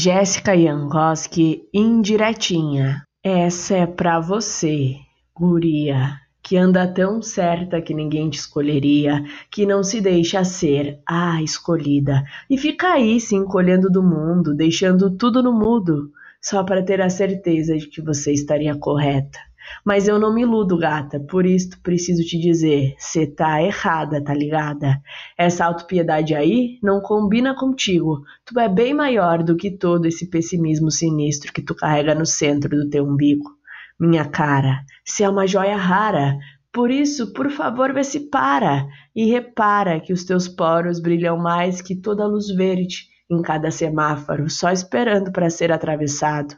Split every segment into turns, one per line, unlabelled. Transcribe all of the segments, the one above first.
Jéssica Jankowski, indiretinha. Essa é pra você, guria, que anda tão certa que ninguém te escolheria, que não se deixa ser a escolhida e fica aí se encolhendo do mundo, deixando tudo no mudo, só para ter a certeza de que você estaria correta. Mas eu não me iludo, gata, por isso preciso te dizer, cê tá errada, tá ligada? Essa autopiedade aí não combina contigo. Tu é bem maior do que todo esse pessimismo sinistro que tu carrega no centro do teu umbigo. Minha cara, cê é uma joia rara, por isso, por favor, vê se para e repara que os teus poros brilham mais que toda a luz verde em cada semáforo, só esperando para ser atravessado.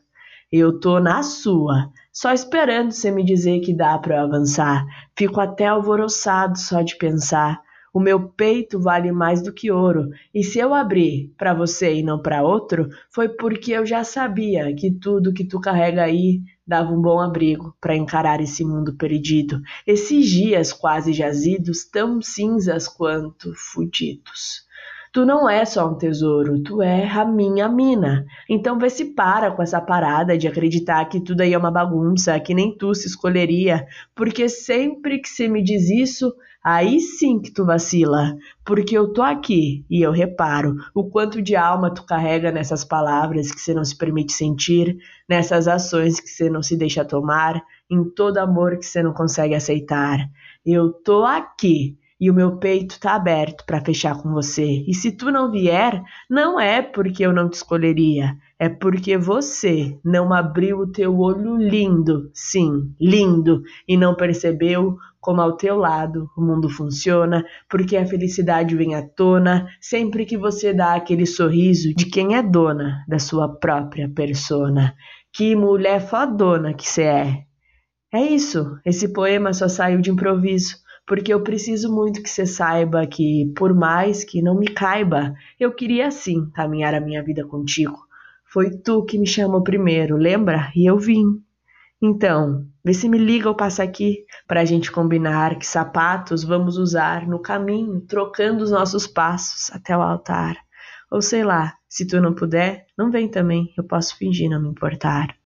Eu tô na sua, só esperando você me dizer que dá para eu avançar. Fico até alvoroçado só de pensar. O meu peito vale mais do que ouro, e se eu abrir para você e não para outro, foi porque eu já sabia que tudo que tu carrega aí dava um bom abrigo para encarar esse mundo perdido, esses dias quase jazidos, tão cinzas quanto fudidos. Tu não é só um tesouro, tu é a minha mina. Então vê se para com essa parada de acreditar que tudo aí é uma bagunça, que nem tu se escolheria, porque sempre que você me diz isso, aí sim que tu vacila, porque eu tô aqui e eu reparo o quanto de alma tu carrega nessas palavras que você não se permite sentir, nessas ações que você não se deixa tomar, em todo amor que você não consegue aceitar. Eu tô aqui e o meu peito tá aberto para fechar com você. E se tu não vier, não é porque eu não te escolheria, é porque você não abriu o teu olho lindo, sim, lindo, e não percebeu como ao teu lado o mundo funciona, porque a felicidade vem à tona sempre que você dá aquele sorriso de quem é dona da sua própria persona. Que mulher fodona que você é! É isso, esse poema só saiu de improviso porque eu preciso muito que você saiba que, por mais que não me caiba, eu queria sim caminhar a minha vida contigo. Foi tu que me chamou primeiro, lembra? E eu vim. Então, vê se me liga ou passa aqui para a gente combinar que sapatos vamos usar no caminho, trocando os nossos passos até o altar. Ou sei lá, se tu não puder, não vem também, eu posso fingir não me importar.